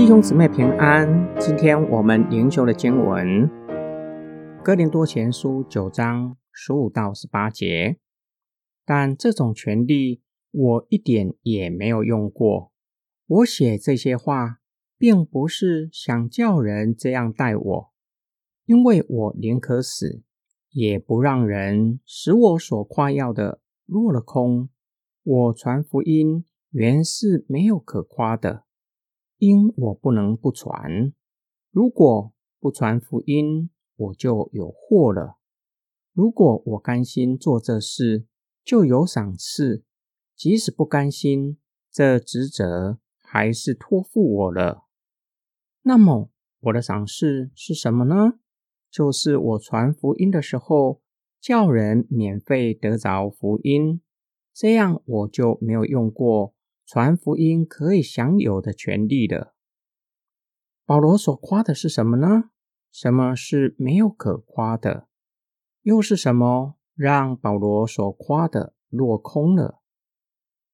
弟兄姊妹平安，今天我们灵修的经文《哥林多前书》九章十五到十八节。但这种权利我一点也没有用过。我写这些话，并不是想叫人这样待我，因为我宁可死，也不让人使我所夸耀的落了空。我传福音原是没有可夸的。因我不能不传，如果不传福音，我就有祸了。如果我甘心做这事，就有赏赐；即使不甘心，这职责还是托付我了。那么我的赏赐是什么呢？就是我传福音的时候，叫人免费得着福音，这样我就没有用过。传福音可以享有的权利的，保罗所夸的是什么呢？什么是没有可夸的？又是什么让保罗所夸的落空了？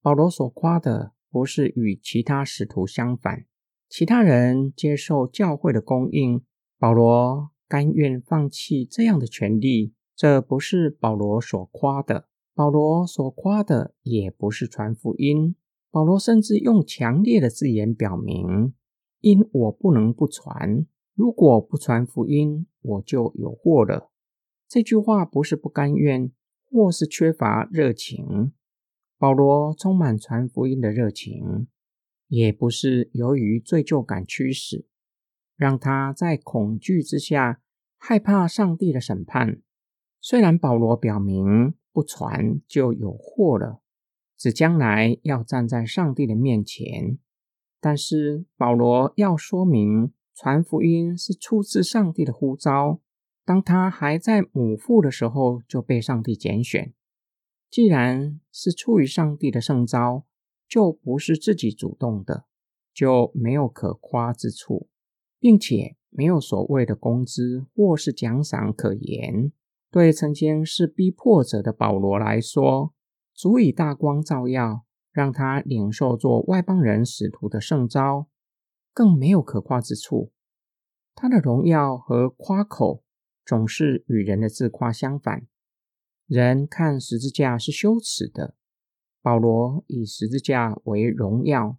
保罗所夸的不是与其他使徒相反，其他人接受教会的供应，保罗甘愿放弃这样的权利，这不是保罗所夸的。保罗所夸的也不是传福音。保罗甚至用强烈的字眼表明：“因我不能不传，如果不传福音，我就有祸了。”这句话不是不甘愿，或是缺乏热情。保罗充满传福音的热情，也不是由于罪疚感驱使，让他在恐惧之下害怕上帝的审判。虽然保罗表明不传就有祸了。指将来要站在上帝的面前，但是保罗要说明传福音是出自上帝的呼召。当他还在母腹的时候就被上帝拣选，既然是出于上帝的圣召，就不是自己主动的，就没有可夸之处，并且没有所谓的工资或是奖赏可言。对曾经是逼迫者的保罗来说，足以大光照耀，让他领受做外邦人使徒的圣招，更没有可夸之处。他的荣耀和夸口总是与人的自夸相反。人看十字架是羞耻的，保罗以十字架为荣耀；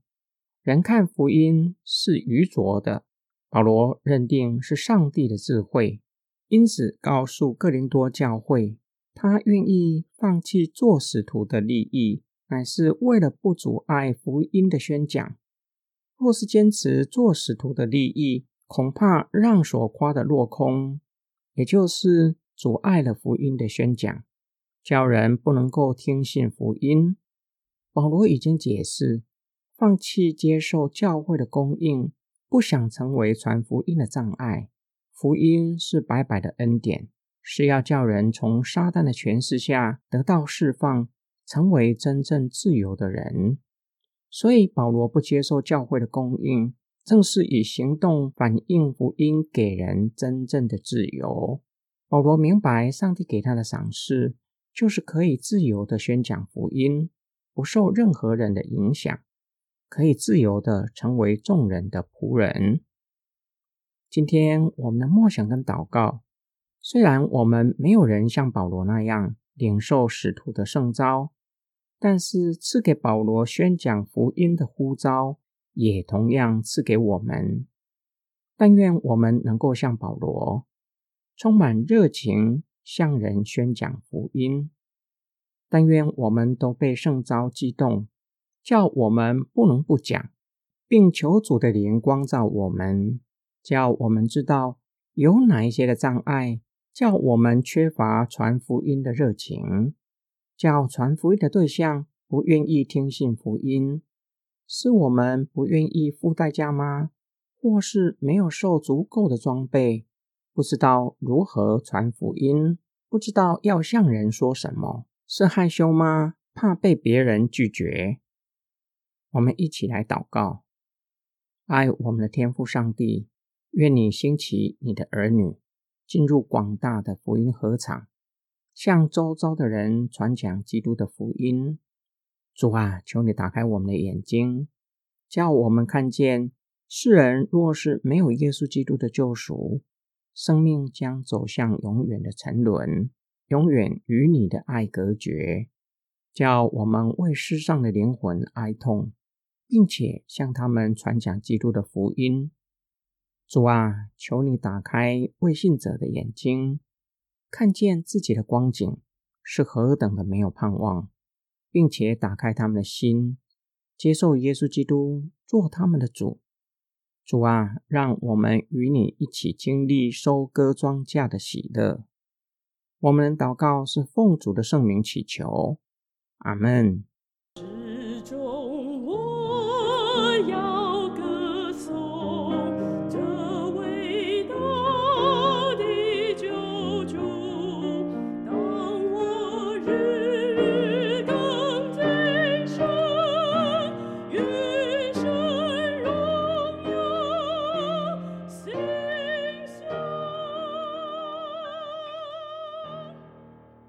人看福音是愚拙的，保罗认定是上帝的智慧。因此，告诉哥林多教会。他愿意放弃做使徒的利益，乃是为了不阻碍福音的宣讲。若是坚持做使徒的利益，恐怕让所夸的落空，也就是阻碍了福音的宣讲，叫人不能够听信福音。保罗已经解释，放弃接受教会的供应，不想成为传福音的障碍。福音是白白的恩典。是要叫人从撒旦的权势下得到释放，成为真正自由的人。所以保罗不接受教会的供应，正是以行动反映福音，给人真正的自由。保罗明白，上帝给他的赏赐就是可以自由的宣讲福音，不受任何人的影响，可以自由的成为众人的仆人。今天我们的默想跟祷告。虽然我们没有人像保罗那样领受使徒的圣召，但是赐给保罗宣讲福音的呼召，也同样赐给我们。但愿我们能够像保罗，充满热情向人宣讲福音。但愿我们都被圣召激动，叫我们不能不讲，并求主的灵光照我们，叫我们知道有哪一些的障碍。叫我们缺乏传福音的热情，叫传福音的对象不愿意听信福音，是我们不愿意付代价吗？或是没有受足够的装备，不知道如何传福音，不知道要向人说什么？是害羞吗？怕被别人拒绝？我们一起来祷告：爱我们的天父上帝，愿你兴起你的儿女。进入广大的福音合场，向周遭的人传讲基督的福音。主啊，求你打开我们的眼睛，叫我们看见世人若是没有耶稣基督的救赎，生命将走向永远的沉沦，永远与你的爱隔绝，叫我们为世上的灵魂哀痛，并且向他们传讲基督的福音。主啊，求你打开未信者的眼睛，看见自己的光景是何等的没有盼望，并且打开他们的心，接受耶稣基督做他们的主。主啊，让我们与你一起经历收割庄稼的喜乐。我们祷告是奉主的圣名祈求，阿门。